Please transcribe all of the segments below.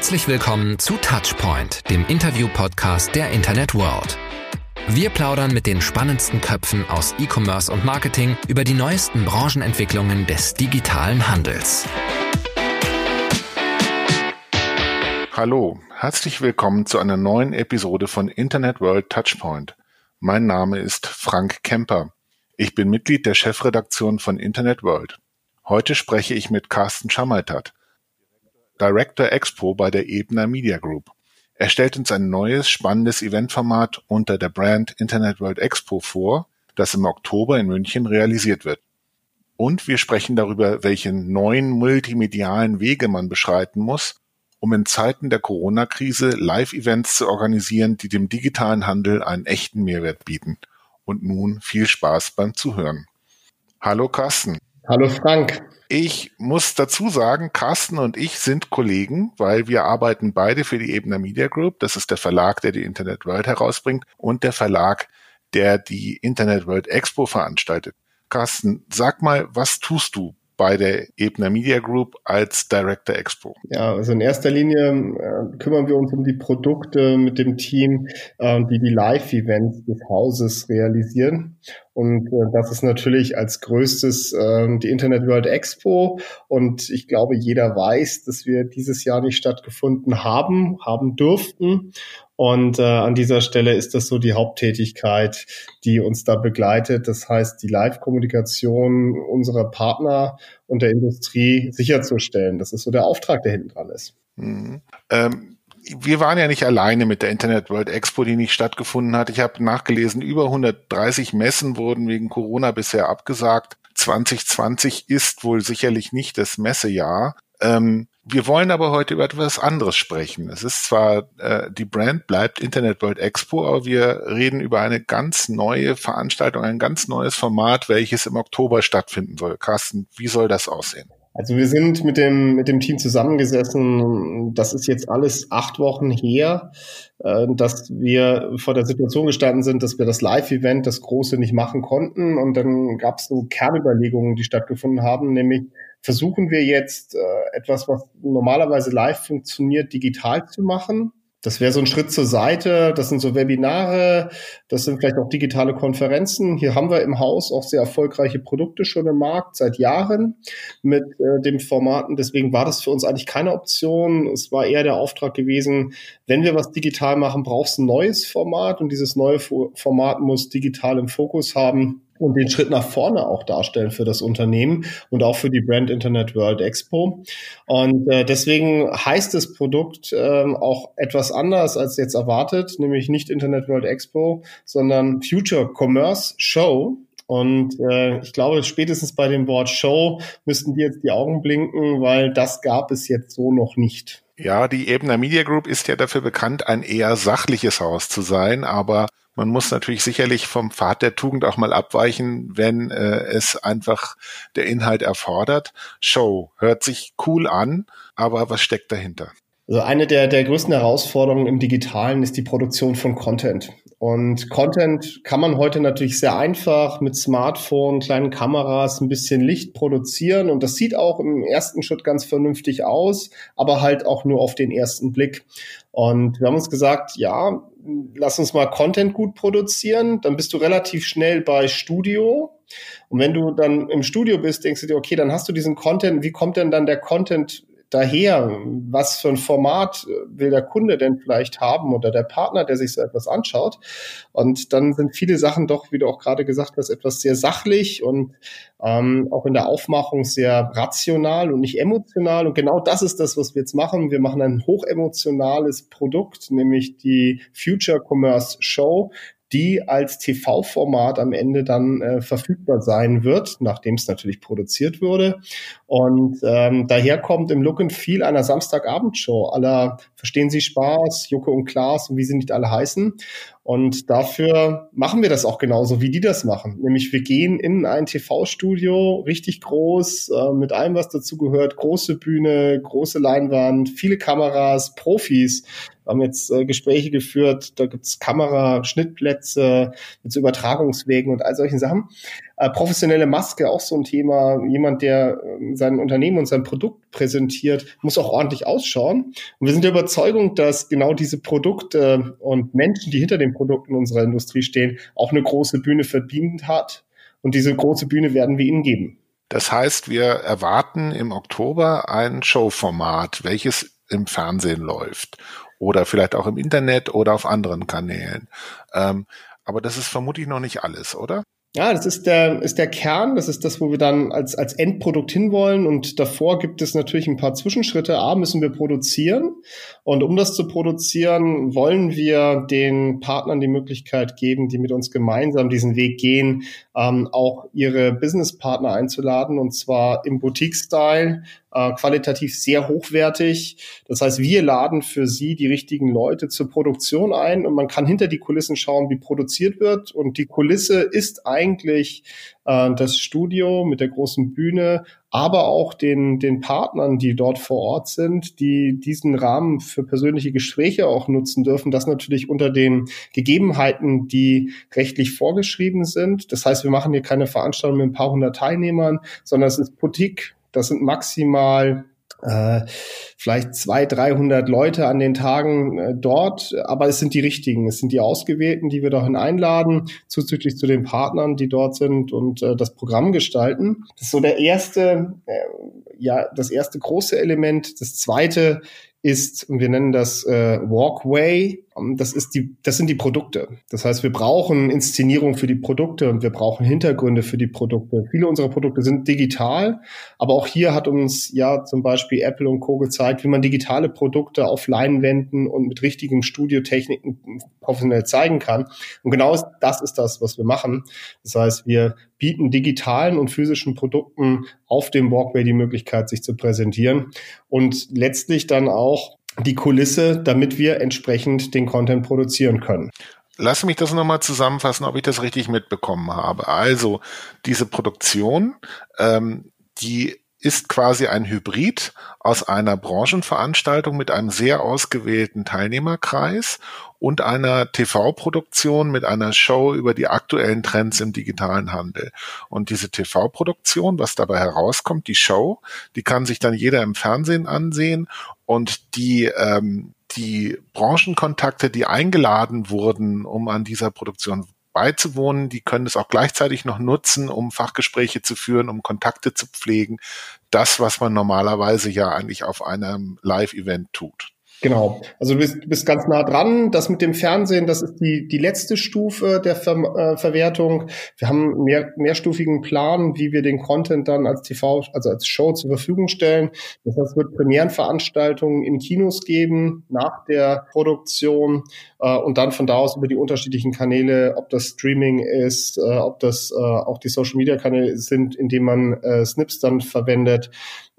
Herzlich willkommen zu Touchpoint, dem Interview-Podcast der Internet World. Wir plaudern mit den spannendsten Köpfen aus E-Commerce und Marketing über die neuesten Branchenentwicklungen des digitalen Handels. Hallo, herzlich willkommen zu einer neuen Episode von Internet World Touchpoint. Mein Name ist Frank Kemper. Ich bin Mitglied der Chefredaktion von Internet World. Heute spreche ich mit Carsten Schammeitert, Director Expo bei der Ebner Media Group. Er stellt uns ein neues, spannendes Eventformat unter der Brand Internet World Expo vor, das im Oktober in München realisiert wird. Und wir sprechen darüber, welche neuen multimedialen Wege man beschreiten muss, um in Zeiten der Corona-Krise Live-Events zu organisieren, die dem digitalen Handel einen echten Mehrwert bieten. Und nun viel Spaß beim Zuhören. Hallo Carsten. Hallo Frank. Ich muss dazu sagen, Carsten und ich sind Kollegen, weil wir arbeiten beide für die Ebner Media Group. Das ist der Verlag, der die Internet World herausbringt und der Verlag, der die Internet World Expo veranstaltet. Carsten, sag mal, was tust du bei der Ebner Media Group als Director Expo? Ja, also in erster Linie äh, kümmern wir uns um die Produkte mit dem Team, äh, die die Live-Events des Hauses realisieren. Und äh, das ist natürlich als größtes äh, die Internet World Expo. Und ich glaube, jeder weiß, dass wir dieses Jahr nicht stattgefunden haben, haben durften. Und äh, an dieser Stelle ist das so die Haupttätigkeit, die uns da begleitet. Das heißt, die Live-Kommunikation unserer Partner und der Industrie sicherzustellen. Das ist so der Auftrag, der hinten dran ist. Mhm. Ähm wir waren ja nicht alleine mit der Internet World Expo, die nicht stattgefunden hat. Ich habe nachgelesen, über 130 Messen wurden wegen Corona bisher abgesagt. 2020 ist wohl sicherlich nicht das Messejahr. Ähm, wir wollen aber heute über etwas anderes sprechen. Es ist zwar, äh, die Brand bleibt Internet World Expo, aber wir reden über eine ganz neue Veranstaltung, ein ganz neues Format, welches im Oktober stattfinden soll. Carsten, wie soll das aussehen? Also wir sind mit dem, mit dem Team zusammengesessen. Das ist jetzt alles acht Wochen her, äh, dass wir vor der Situation gestanden sind, dass wir das Live-Event, das große, nicht machen konnten. Und dann gab es so Kernüberlegungen, die stattgefunden haben, nämlich versuchen wir jetzt äh, etwas, was normalerweise live funktioniert, digital zu machen. Das wäre so ein Schritt zur Seite. Das sind so Webinare, das sind vielleicht auch digitale Konferenzen. Hier haben wir im Haus auch sehr erfolgreiche Produkte schon im Markt seit Jahren mit äh, dem Formaten. Deswegen war das für uns eigentlich keine Option. Es war eher der Auftrag gewesen, wenn wir was digital machen, brauchst du ein neues Format und dieses neue Format muss digital im Fokus haben und den Schritt nach vorne auch darstellen für das Unternehmen und auch für die Brand Internet World Expo. Und äh, deswegen heißt das Produkt äh, auch etwas anders als jetzt erwartet, nämlich nicht Internet World Expo, sondern Future Commerce Show. Und äh, ich glaube, spätestens bei dem Wort Show müssten die jetzt die Augen blinken, weil das gab es jetzt so noch nicht. Ja, die Ebner Media Group ist ja dafür bekannt, ein eher sachliches Haus zu sein, aber man muss natürlich sicherlich vom Pfad der Tugend auch mal abweichen, wenn äh, es einfach der Inhalt erfordert. Show hört sich cool an, aber was steckt dahinter? Also eine der, der größten Herausforderungen im Digitalen ist die Produktion von Content. Und Content kann man heute natürlich sehr einfach mit Smartphone, kleinen Kameras, ein bisschen Licht produzieren. Und das sieht auch im ersten Schritt ganz vernünftig aus, aber halt auch nur auf den ersten Blick. Und wir haben uns gesagt, ja, lass uns mal Content gut produzieren. Dann bist du relativ schnell bei Studio. Und wenn du dann im Studio bist, denkst du dir, okay, dann hast du diesen Content. Wie kommt denn dann der Content daher, was für ein Format will der Kunde denn vielleicht haben oder der Partner, der sich so etwas anschaut. Und dann sind viele Sachen doch, wie du auch gerade gesagt hast, etwas sehr sachlich und ähm, auch in der Aufmachung sehr rational und nicht emotional. Und genau das ist das, was wir jetzt machen. Wir machen ein hochemotionales Produkt, nämlich die Future Commerce Show, die als TV-Format am Ende dann äh, verfügbar sein wird, nachdem es natürlich produziert wurde. Und ähm, daher kommt im Look and Feel einer Samstagabendshow aller Verstehen Sie Spaß, Jucke und Klaas und wie sie nicht alle heißen. Und dafür machen wir das auch genauso, wie die das machen. Nämlich wir gehen in ein TV-Studio, richtig groß, äh, mit allem, was dazu gehört. Große Bühne, große Leinwand, viele Kameras, Profis haben jetzt äh, Gespräche geführt, da gibt's Kamera, Schnittplätze mit so Übertragungswegen und all solchen Sachen. Äh, professionelle Maske, auch so ein Thema. Jemand, der äh, sein Unternehmen und sein Produkt präsentiert, muss auch ordentlich ausschauen. Und wir sind der Überzeugung, dass genau diese Produkte und Menschen, die hinter den Produkten unserer Industrie stehen, auch eine große Bühne verdient hat. Und diese große Bühne werden wir ihnen geben. Das heißt, wir erwarten im Oktober ein Showformat, welches im Fernsehen läuft oder vielleicht auch im Internet oder auf anderen Kanälen. Ähm, aber das ist vermutlich noch nicht alles, oder? Ja, das ist der, ist der Kern, das ist das, wo wir dann als, als Endprodukt hinwollen. Und davor gibt es natürlich ein paar Zwischenschritte. A, müssen wir produzieren. Und um das zu produzieren, wollen wir den Partnern die Möglichkeit geben, die mit uns gemeinsam diesen Weg gehen, ähm, auch ihre Businesspartner einzuladen. Und zwar im Boutique-Style, äh, qualitativ sehr hochwertig. Das heißt, wir laden für Sie die richtigen Leute zur Produktion ein und man kann hinter die Kulissen schauen, wie produziert wird. Und die Kulisse ist eigentlich äh, das Studio mit der großen Bühne, aber auch den, den Partnern, die dort vor Ort sind, die diesen Rahmen für persönliche Gespräche auch nutzen dürfen. Das natürlich unter den Gegebenheiten, die rechtlich vorgeschrieben sind. Das heißt, wir machen hier keine Veranstaltung mit ein paar hundert Teilnehmern, sondern es ist Boutique das sind maximal äh, vielleicht zwei, dreihundert Leute an den Tagen äh, dort, aber es sind die richtigen, es sind die Ausgewählten, die wir dahin einladen, zuzüglich zu den Partnern, die dort sind und äh, das Programm gestalten. Das ist so der erste, äh, ja, das erste große Element. Das zweite ist, und wir nennen das äh, Walkway, das ist die, das sind die Produkte. Das heißt, wir brauchen Inszenierung für die Produkte und wir brauchen Hintergründe für die Produkte. Viele unserer Produkte sind digital, aber auch hier hat uns ja zum Beispiel Apple und Co. gezeigt, wie man digitale Produkte auf Leinwänden und mit richtigen Studiotechniken professionell zeigen kann. Und genau das ist das, was wir machen. Das heißt, wir bieten digitalen und physischen Produkten auf dem Walkway die Möglichkeit, sich zu präsentieren und letztlich dann auch die Kulisse, damit wir entsprechend den Content produzieren können. Lass mich das nochmal zusammenfassen, ob ich das richtig mitbekommen habe. Also diese Produktion, ähm, die ist quasi ein Hybrid aus einer Branchenveranstaltung mit einem sehr ausgewählten Teilnehmerkreis und einer TV-Produktion mit einer Show über die aktuellen Trends im digitalen Handel. Und diese TV-Produktion, was dabei herauskommt, die Show, die kann sich dann jeder im Fernsehen ansehen und die ähm, die Branchenkontakte, die eingeladen wurden, um an dieser Produktion beizuwohnen, die können es auch gleichzeitig noch nutzen, um Fachgespräche zu führen, um Kontakte zu pflegen. Das, was man normalerweise ja eigentlich auf einem Live-Event tut. Genau. Also du bist, bist ganz nah dran. Das mit dem Fernsehen, das ist die, die letzte Stufe der Ver, äh, Verwertung. Wir haben einen mehr, mehrstufigen Plan, wie wir den Content dann als TV, also als Show zur Verfügung stellen. Das heißt, es wird Premierenveranstaltungen in Kinos geben nach der Produktion äh, und dann von da aus über die unterschiedlichen Kanäle, ob das Streaming ist, äh, ob das äh, auch die Social Media Kanäle sind, in denen man äh, Snips dann verwendet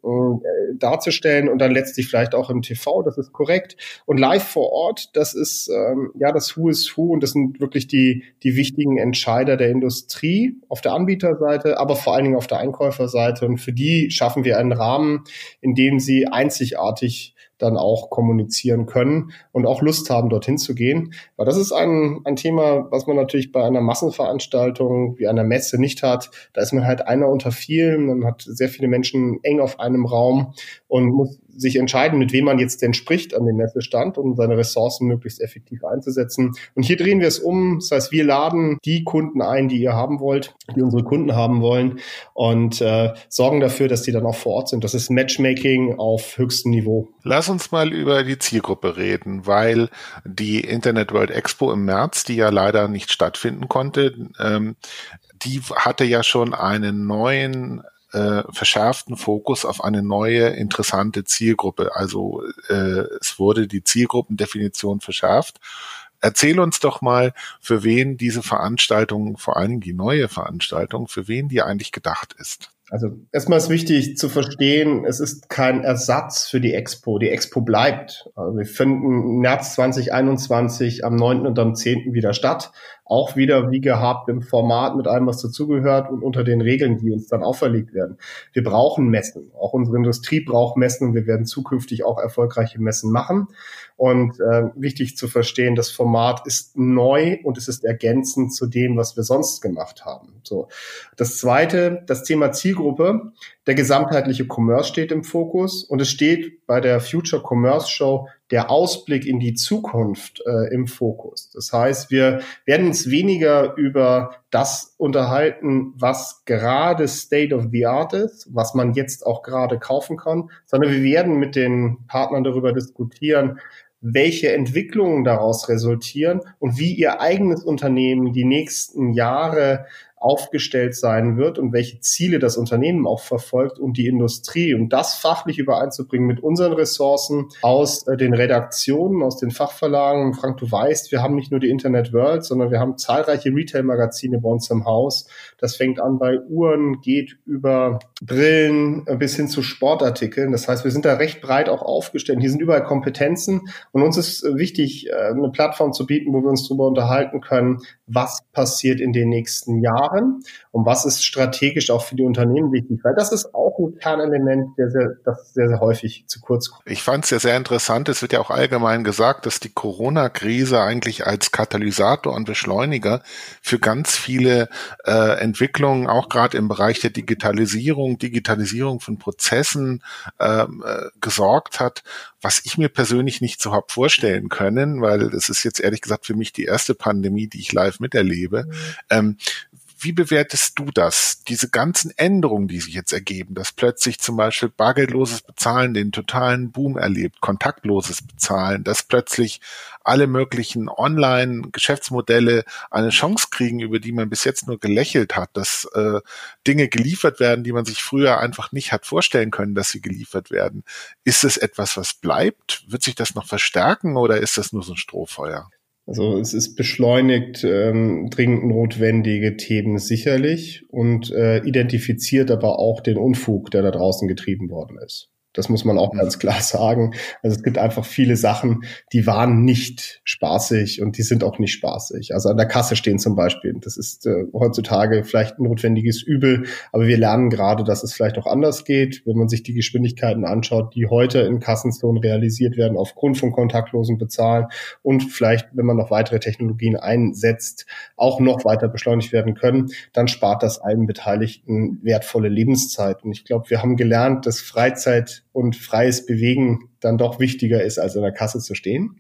äh, darzustellen und dann letztlich vielleicht auch im TV, das ist korrekt. Und live vor Ort, das ist ähm, ja das Who is Who und das sind wirklich die, die wichtigen Entscheider der Industrie auf der Anbieterseite, aber vor allen Dingen auf der Einkäuferseite. Und für die schaffen wir einen Rahmen, in dem sie einzigartig dann auch kommunizieren können und auch Lust haben, dorthin zu gehen. Weil das ist ein, ein Thema, was man natürlich bei einer Massenveranstaltung wie einer Messe nicht hat. Da ist man halt einer unter vielen, man hat sehr viele Menschen eng auf einem Raum und muss sich entscheiden, mit wem man jetzt denn spricht an dem Messestand, um seine Ressourcen möglichst effektiv einzusetzen. Und hier drehen wir es um. Das heißt, wir laden die Kunden ein, die ihr haben wollt, die unsere Kunden haben wollen und äh, sorgen dafür, dass die dann auch vor Ort sind. Das ist Matchmaking auf höchstem Niveau. Lass uns mal über die Zielgruppe reden, weil die Internet World Expo im März, die ja leider nicht stattfinden konnte, ähm, die hatte ja schon einen neuen äh, verschärften Fokus auf eine neue interessante Zielgruppe. Also äh, es wurde die Zielgruppendefinition verschärft. Erzähl uns doch mal, für wen diese Veranstaltung, vor allem die neue Veranstaltung, für wen die eigentlich gedacht ist. Also erstmal ist wichtig zu verstehen, es ist kein Ersatz für die Expo. Die Expo bleibt. Also wir finden März 2021 am 9. und am 10. wieder statt auch wieder wie gehabt im Format mit allem, was dazugehört und unter den Regeln, die uns dann auferlegt werden. Wir brauchen Messen. Auch unsere Industrie braucht Messen und wir werden zukünftig auch erfolgreiche Messen machen. Und äh, wichtig zu verstehen, das Format ist neu und es ist ergänzend zu dem, was wir sonst gemacht haben. So. Das zweite, das Thema Zielgruppe. Der gesamtheitliche Commerce steht im Fokus und es steht bei der Future Commerce Show der Ausblick in die Zukunft äh, im Fokus. Das heißt, wir werden uns weniger über das unterhalten, was gerade State of the Art ist, was man jetzt auch gerade kaufen kann, sondern wir werden mit den Partnern darüber diskutieren, welche Entwicklungen daraus resultieren und wie ihr eigenes Unternehmen die nächsten Jahre aufgestellt sein wird und welche Ziele das Unternehmen auch verfolgt und die Industrie und das fachlich übereinzubringen mit unseren Ressourcen aus äh, den Redaktionen, aus den Fachverlagen. Frank, du weißt, wir haben nicht nur die Internet World, sondern wir haben zahlreiche Retail-Magazine bei uns im Haus. Das fängt an bei Uhren, geht über Brillen äh, bis hin zu Sportartikeln. Das heißt, wir sind da recht breit auch aufgestellt. Hier sind überall Kompetenzen und uns ist äh, wichtig, eine Plattform zu bieten, wo wir uns darüber unterhalten können, was passiert in den nächsten Jahren und was ist strategisch auch für die Unternehmen wichtig, weil das ist auch ein Kernelement, der sehr, das sehr, sehr häufig zu kurz kommt. Ich fand es ja sehr interessant, es wird ja auch allgemein gesagt, dass die Corona-Krise eigentlich als Katalysator und Beschleuniger für ganz viele äh, Entwicklungen, auch gerade im Bereich der Digitalisierung, Digitalisierung von Prozessen ähm, äh, gesorgt hat, was ich mir persönlich nicht so hab vorstellen können, weil es ist jetzt ehrlich gesagt für mich die erste Pandemie, die ich live miterlebe. Mhm. Ähm, wie bewertest du das? Diese ganzen Änderungen, die sich jetzt ergeben, dass plötzlich zum Beispiel bargeldloses Bezahlen den totalen Boom erlebt, kontaktloses Bezahlen, dass plötzlich alle möglichen Online-Geschäftsmodelle eine Chance kriegen, über die man bis jetzt nur gelächelt hat, dass äh, Dinge geliefert werden, die man sich früher einfach nicht hat vorstellen können, dass sie geliefert werden. Ist es etwas, was bleibt? Wird sich das noch verstärken oder ist das nur so ein Strohfeuer? Also es ist beschleunigt ähm, dringend notwendige Themen sicherlich und äh, identifiziert aber auch den Unfug, der da draußen getrieben worden ist. Das muss man auch ganz klar sagen. Also es gibt einfach viele Sachen, die waren nicht spaßig und die sind auch nicht spaßig. Also an der Kasse stehen zum Beispiel. Das ist äh, heutzutage vielleicht ein notwendiges Übel, aber wir lernen gerade, dass es vielleicht auch anders geht, wenn man sich die Geschwindigkeiten anschaut, die heute in Kassenzonen realisiert werden aufgrund von kontaktlosen Bezahlen und vielleicht, wenn man noch weitere Technologien einsetzt, auch noch weiter beschleunigt werden können, dann spart das allen Beteiligten wertvolle Lebenszeit. Und ich glaube, wir haben gelernt, dass Freizeit und freies Bewegen dann doch wichtiger ist, als in der Kasse zu stehen.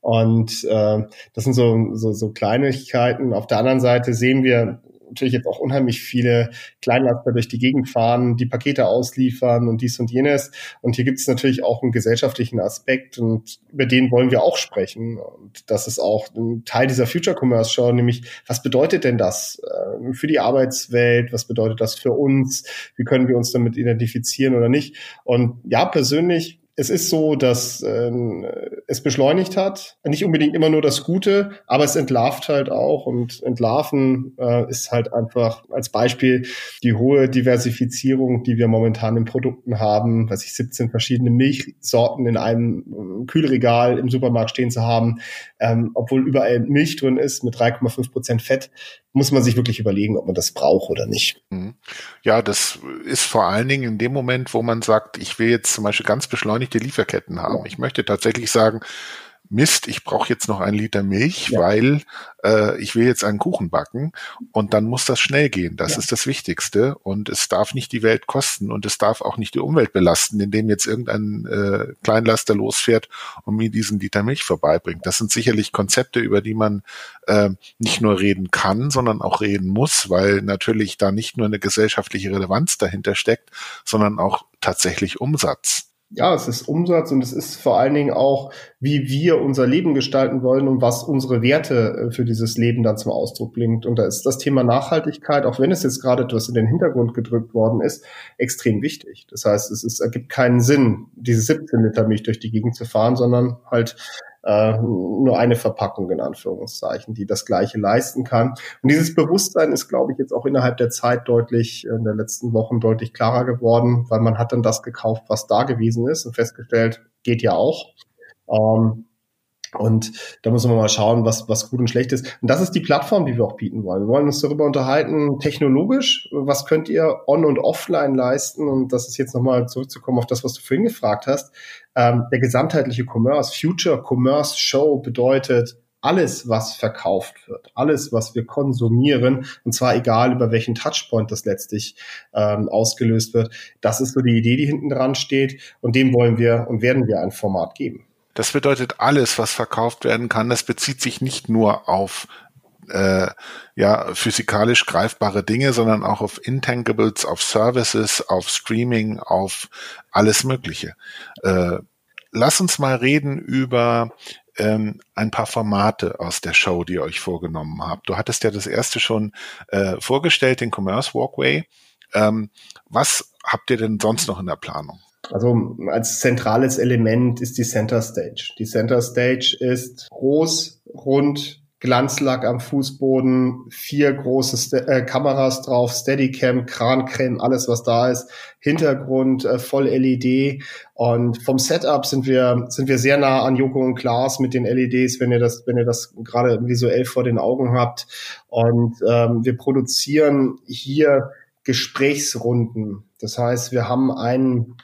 Und äh, das sind so, so, so Kleinigkeiten. Auf der anderen Seite sehen wir natürlich jetzt auch unheimlich viele Kleinlaster durch die Gegend fahren, die Pakete ausliefern und dies und jenes. Und hier gibt es natürlich auch einen gesellschaftlichen Aspekt und über den wollen wir auch sprechen. Und das ist auch ein Teil dieser Future Commerce Show, nämlich was bedeutet denn das äh, für die Arbeitswelt? Was bedeutet das für uns? Wie können wir uns damit identifizieren oder nicht? Und ja, persönlich es ist so, dass ähm, es beschleunigt hat. Nicht unbedingt immer nur das Gute, aber es entlarvt halt auch. Und entlarven äh, ist halt einfach als Beispiel die hohe Diversifizierung, die wir momentan in Produkten haben. Was ich 17 verschiedene Milchsorten in einem äh, Kühlregal im Supermarkt stehen zu haben, ähm, obwohl überall Milch drin ist mit 3,5 Prozent Fett, muss man sich wirklich überlegen, ob man das braucht oder nicht. Mhm. Ja, das ist vor allen Dingen in dem Moment, wo man sagt, ich will jetzt zum Beispiel ganz beschleunigte Lieferketten haben. Ich möchte tatsächlich sagen, Mist, ich brauche jetzt noch einen Liter Milch, ja. weil äh, ich will jetzt einen Kuchen backen und dann muss das schnell gehen. Das ja. ist das Wichtigste und es darf nicht die Welt kosten und es darf auch nicht die Umwelt belasten, indem jetzt irgendein äh, Kleinlaster losfährt und mir diesen Liter Milch vorbeibringt. Das sind sicherlich Konzepte, über die man äh, nicht nur reden kann, sondern auch reden muss, weil natürlich da nicht nur eine gesellschaftliche Relevanz dahinter steckt, sondern auch tatsächlich Umsatz ja, es ist Umsatz und es ist vor allen Dingen auch, wie wir unser Leben gestalten wollen und was unsere Werte äh, für dieses Leben dann zum Ausdruck bringt. Und da ist das Thema Nachhaltigkeit, auch wenn es jetzt gerade etwas in den Hintergrund gedrückt worden ist, extrem wichtig. Das heißt, es ist, ergibt keinen Sinn, diese 17 Liter Milch durch die Gegend zu fahren, sondern halt äh, nur eine Verpackung in Anführungszeichen, die das Gleiche leisten kann. Und dieses Bewusstsein ist, glaube ich, jetzt auch innerhalb der Zeit deutlich, in der letzten Wochen deutlich klarer geworden, weil man hat dann das gekauft, was da gewesen ist und festgestellt, geht ja auch. Ähm, Und da müssen wir mal schauen, was, was gut und schlecht ist. Und das ist die Plattform, die wir auch bieten wollen. Wir wollen uns darüber unterhalten, technologisch, was könnt ihr on- und offline leisten? Und das ist jetzt nochmal zurückzukommen auf das, was du vorhin gefragt hast. Ähm, der gesamtheitliche Commerce, Future Commerce Show bedeutet, alles, was verkauft wird, alles, was wir konsumieren, und zwar egal über welchen Touchpoint das letztlich ähm, ausgelöst wird, das ist so die Idee, die hinten dran steht. Und dem wollen wir und werden wir ein Format geben. Das bedeutet, alles, was verkauft werden kann, das bezieht sich nicht nur auf äh, ja, physikalisch greifbare Dinge, sondern auch auf Intangibles, auf Services, auf Streaming, auf alles Mögliche. Äh, lass uns mal reden über ähm, ein paar Formate aus der Show, die ihr euch vorgenommen habt. Du hattest ja das erste schon äh, vorgestellt, den Commerce Walkway. Ähm, was habt ihr denn sonst noch in der Planung? Also als zentrales Element ist die Center Stage. Die Center Stage ist groß, rund, Glanzlack am Fußboden, vier große St äh, Kameras drauf, Steadicam, Krancreme, alles was da ist, Hintergrund äh, voll LED und vom Setup sind wir sind wir sehr nah an Joko und Klaas mit den LEDs, wenn ihr das wenn ihr das gerade visuell vor den Augen habt und ähm, wir produzieren hier Gesprächsrunden. Das heißt, wir haben einen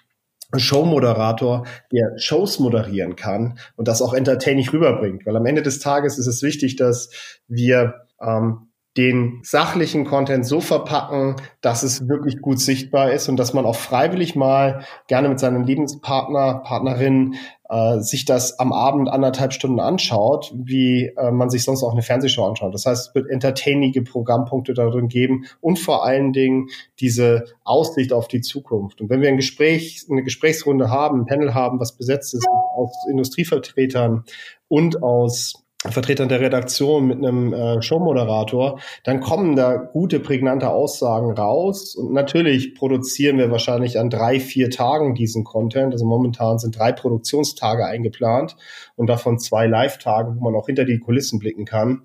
Showmoderator, der Shows moderieren kann und das auch entertaining rüberbringt. Weil am Ende des Tages ist es wichtig, dass wir ähm, den sachlichen Content so verpacken, dass es wirklich gut sichtbar ist und dass man auch freiwillig mal gerne mit seinem Lebenspartner, Partnerin äh, sich das am Abend anderthalb Stunden anschaut, wie äh, man sich sonst auch eine Fernsehshow anschaut. Das heißt, es wird entertainige Programmpunkte darin geben und vor allen Dingen diese Aussicht auf die Zukunft. Und wenn wir ein Gespräch, eine Gesprächsrunde haben, ein Panel haben, was besetzt ist aus Industrievertretern und aus Vertretern der Redaktion mit einem äh, Showmoderator, dann kommen da gute, prägnante Aussagen raus. Und natürlich produzieren wir wahrscheinlich an drei, vier Tagen diesen Content. Also momentan sind drei Produktionstage eingeplant und davon zwei Live-Tage, wo man auch hinter die Kulissen blicken kann.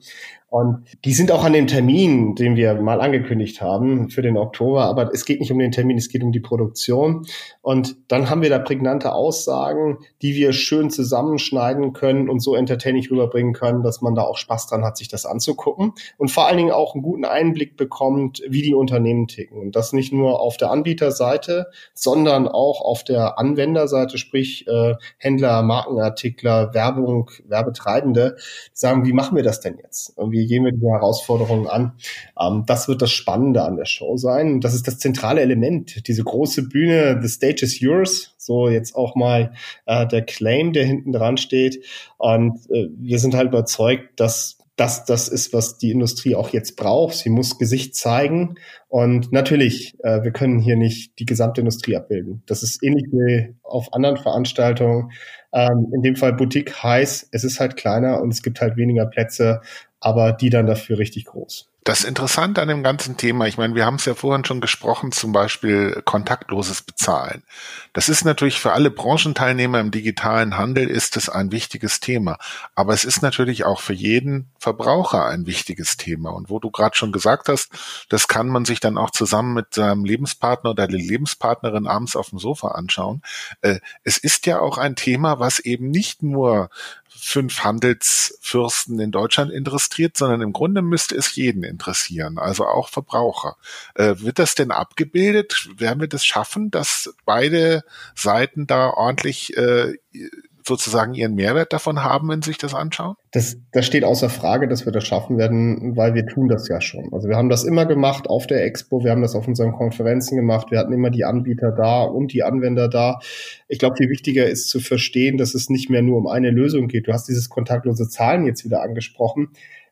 Und die sind auch an dem Termin, den wir mal angekündigt haben für den Oktober. Aber es geht nicht um den Termin, es geht um die Produktion. Und dann haben wir da prägnante Aussagen, die wir schön zusammenschneiden können und so entertaining rüberbringen können, dass man da auch Spaß dran hat, sich das anzugucken. Und vor allen Dingen auch einen guten Einblick bekommt, wie die Unternehmen ticken. Und das nicht nur auf der Anbieterseite, sondern auch auf der Anwenderseite, sprich äh, Händler, Markenartikler, Werbung, Werbetreibende, sagen, wie machen wir das denn jetzt? Wie wie gehen wir die Herausforderungen an? Ähm, das wird das Spannende an der Show sein. Das ist das zentrale Element. Diese große Bühne, the stage is yours. So jetzt auch mal äh, der Claim, der hinten dran steht. Und äh, wir sind halt überzeugt, dass das das ist, was die Industrie auch jetzt braucht. Sie muss Gesicht zeigen. Und natürlich, äh, wir können hier nicht die gesamte Industrie abbilden. Das ist ähnlich wie auf anderen Veranstaltungen. Ähm, in dem Fall Boutique heißt, es ist halt kleiner und es gibt halt weniger Plätze aber die dann dafür richtig groß. Das Interessante an dem ganzen Thema, ich meine, wir haben es ja vorhin schon gesprochen, zum Beispiel kontaktloses Bezahlen. Das ist natürlich für alle Branchenteilnehmer im digitalen Handel ist es ein wichtiges Thema. Aber es ist natürlich auch für jeden Verbraucher ein wichtiges Thema. Und wo du gerade schon gesagt hast, das kann man sich dann auch zusammen mit seinem Lebenspartner oder der Lebenspartnerin abends auf dem Sofa anschauen. Äh, es ist ja auch ein Thema, was eben nicht nur fünf Handelsfürsten in Deutschland interessiert, sondern im Grunde müsste es jeden interessieren, also auch Verbraucher. Äh, wird das denn abgebildet? Werden wir das schaffen, dass beide Seiten da ordentlich äh, sozusagen ihren Mehrwert davon haben, wenn sie sich das anschauen? Das, das steht außer Frage, dass wir das schaffen werden, weil wir tun das ja schon. Also wir haben das immer gemacht auf der Expo, wir haben das auf unseren Konferenzen gemacht, wir hatten immer die Anbieter da und die Anwender da. Ich glaube, viel wichtiger ist zu verstehen, dass es nicht mehr nur um eine Lösung geht. Du hast dieses kontaktlose Zahlen jetzt wieder angesprochen.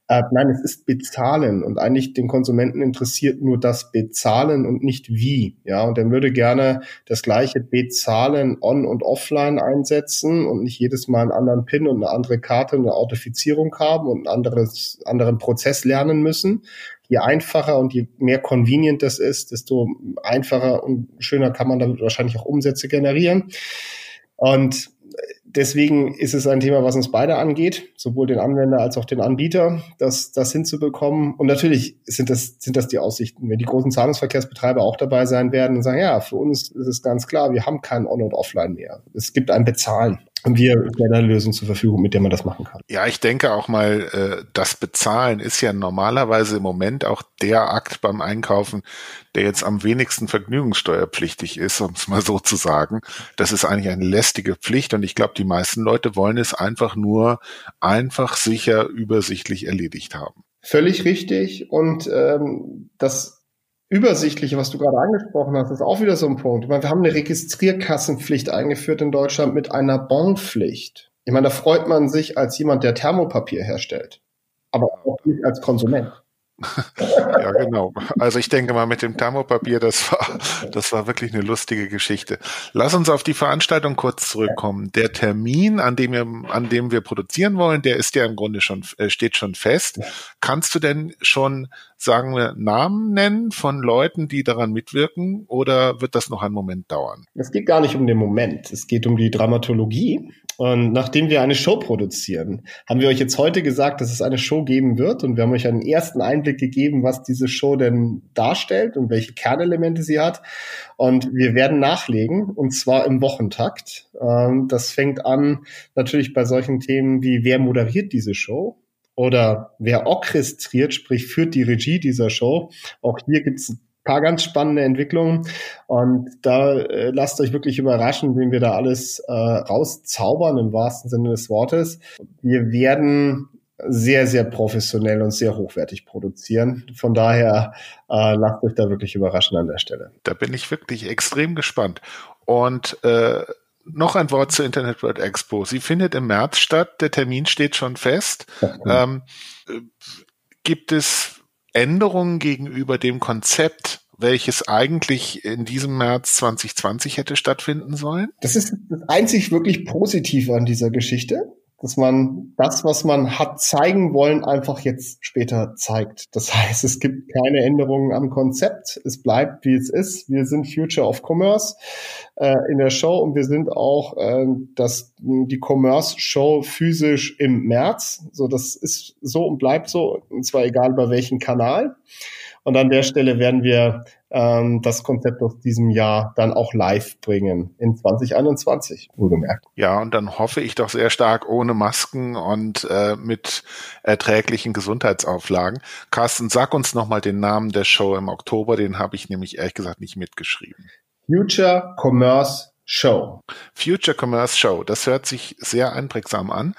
Äh, nein, es ist Bezahlen und eigentlich den Konsumenten interessiert nur das Bezahlen und nicht wie. Ja, und er würde gerne das gleiche Bezahlen on und offline einsetzen und nicht jedes Mal einen anderen PIN und eine andere Karte und eine Authentifizierung haben und einen anderes, anderen Prozess lernen müssen. Je einfacher und je mehr convenient das ist, desto einfacher und schöner kann man damit wahrscheinlich auch Umsätze generieren. Und deswegen ist es ein Thema, was uns beide angeht, sowohl den Anwender als auch den Anbieter, das, das hinzubekommen. Und natürlich sind das, sind das die Aussichten. Wenn die großen Zahlungsverkehrsbetreiber auch dabei sein werden und sagen, ja, für uns ist es ganz klar, wir haben kein On- und Offline mehr. Es gibt ein Bezahlen. Wir stellen eine Lösung zur Verfügung, mit der man das machen kann. Ja, ich denke auch mal, äh, das Bezahlen ist ja normalerweise im Moment auch der Akt beim Einkaufen, der jetzt am wenigsten vergnügungssteuerpflichtig ist, um es mal so zu sagen. Das ist eigentlich eine lästige Pflicht und ich glaube, die meisten Leute wollen es einfach nur einfach, sicher, übersichtlich erledigt haben. Völlig richtig und ähm, das Übersichtliche, was du gerade angesprochen hast, ist auch wieder so ein Punkt. Ich meine, wir haben eine Registrierkassenpflicht eingeführt in Deutschland mit einer Bonpflicht. Ich meine, da freut man sich als jemand, der Thermopapier herstellt, aber auch nicht als Konsument. ja, genau. Also ich denke mal mit dem Thermopapier, das war, das war wirklich eine lustige Geschichte. Lass uns auf die Veranstaltung kurz zurückkommen. Der Termin, an dem wir, an dem wir produzieren wollen, der ist ja im Grunde schon, äh, steht schon fest. Kannst du denn schon, sagen wir, Namen nennen von Leuten, die daran mitwirken oder wird das noch einen Moment dauern? Es geht gar nicht um den Moment. Es geht um die Dramaturgie. Und nachdem wir eine Show produzieren, haben wir euch jetzt heute gesagt, dass es eine Show geben wird und wir haben euch einen ersten Einblick gegeben, was diese Show denn darstellt und welche Kernelemente sie hat. Und wir werden nachlegen und zwar im Wochentakt. Ähm, das fängt an natürlich bei solchen Themen wie wer moderiert diese Show oder wer orchestriert, sprich führt die Regie dieser Show. Auch hier gibt es paar ganz spannende Entwicklungen und da äh, lasst euch wirklich überraschen, wen wir da alles äh, rauszaubern im wahrsten Sinne des Wortes. Wir werden sehr, sehr professionell und sehr hochwertig produzieren. Von daher äh, lasst euch da wirklich überraschen an der Stelle. Da bin ich wirklich extrem gespannt. Und äh, noch ein Wort zur Internet World Expo. Sie findet im März statt. Der Termin steht schon fest. Ähm, äh, gibt es Änderungen gegenüber dem Konzept, welches eigentlich in diesem März 2020 hätte stattfinden sollen? Das ist das einzig wirklich Positive an dieser Geschichte dass man das, was man hat zeigen wollen, einfach jetzt später zeigt. Das heißt, es gibt keine Änderungen am Konzept. Es bleibt, wie es ist. Wir sind Future of Commerce äh, in der Show und wir sind auch äh, das, die Commerce Show physisch im März. So, das ist so und bleibt so, und zwar egal über welchen Kanal. Und an der Stelle werden wir ähm, das Konzept aus diesem Jahr dann auch live bringen in 2021, wohlgemerkt. Ja, und dann hoffe ich doch sehr stark ohne Masken und äh, mit erträglichen Gesundheitsauflagen. Carsten, sag uns nochmal den Namen der Show im Oktober, den habe ich nämlich ehrlich gesagt nicht mitgeschrieben. Future Commerce Show. Future Commerce Show. Das hört sich sehr einprägsam an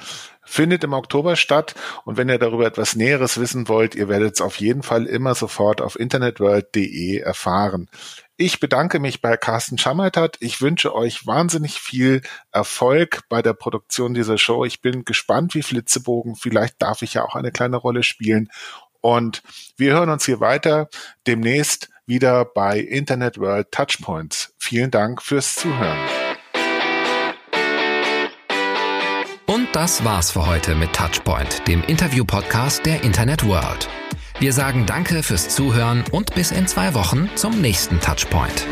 findet im Oktober statt. Und wenn ihr darüber etwas Näheres wissen wollt, ihr werdet es auf jeden Fall immer sofort auf internetworld.de erfahren. Ich bedanke mich bei Carsten Schammertat. Ich wünsche euch wahnsinnig viel Erfolg bei der Produktion dieser Show. Ich bin gespannt wie Flitzebogen. Vielleicht darf ich ja auch eine kleine Rolle spielen. Und wir hören uns hier weiter demnächst wieder bei Internet World Touchpoints. Vielen Dank fürs Zuhören. Das war's für heute mit Touchpoint, dem Interview-Podcast der Internet World. Wir sagen Danke fürs Zuhören und bis in zwei Wochen zum nächsten Touchpoint.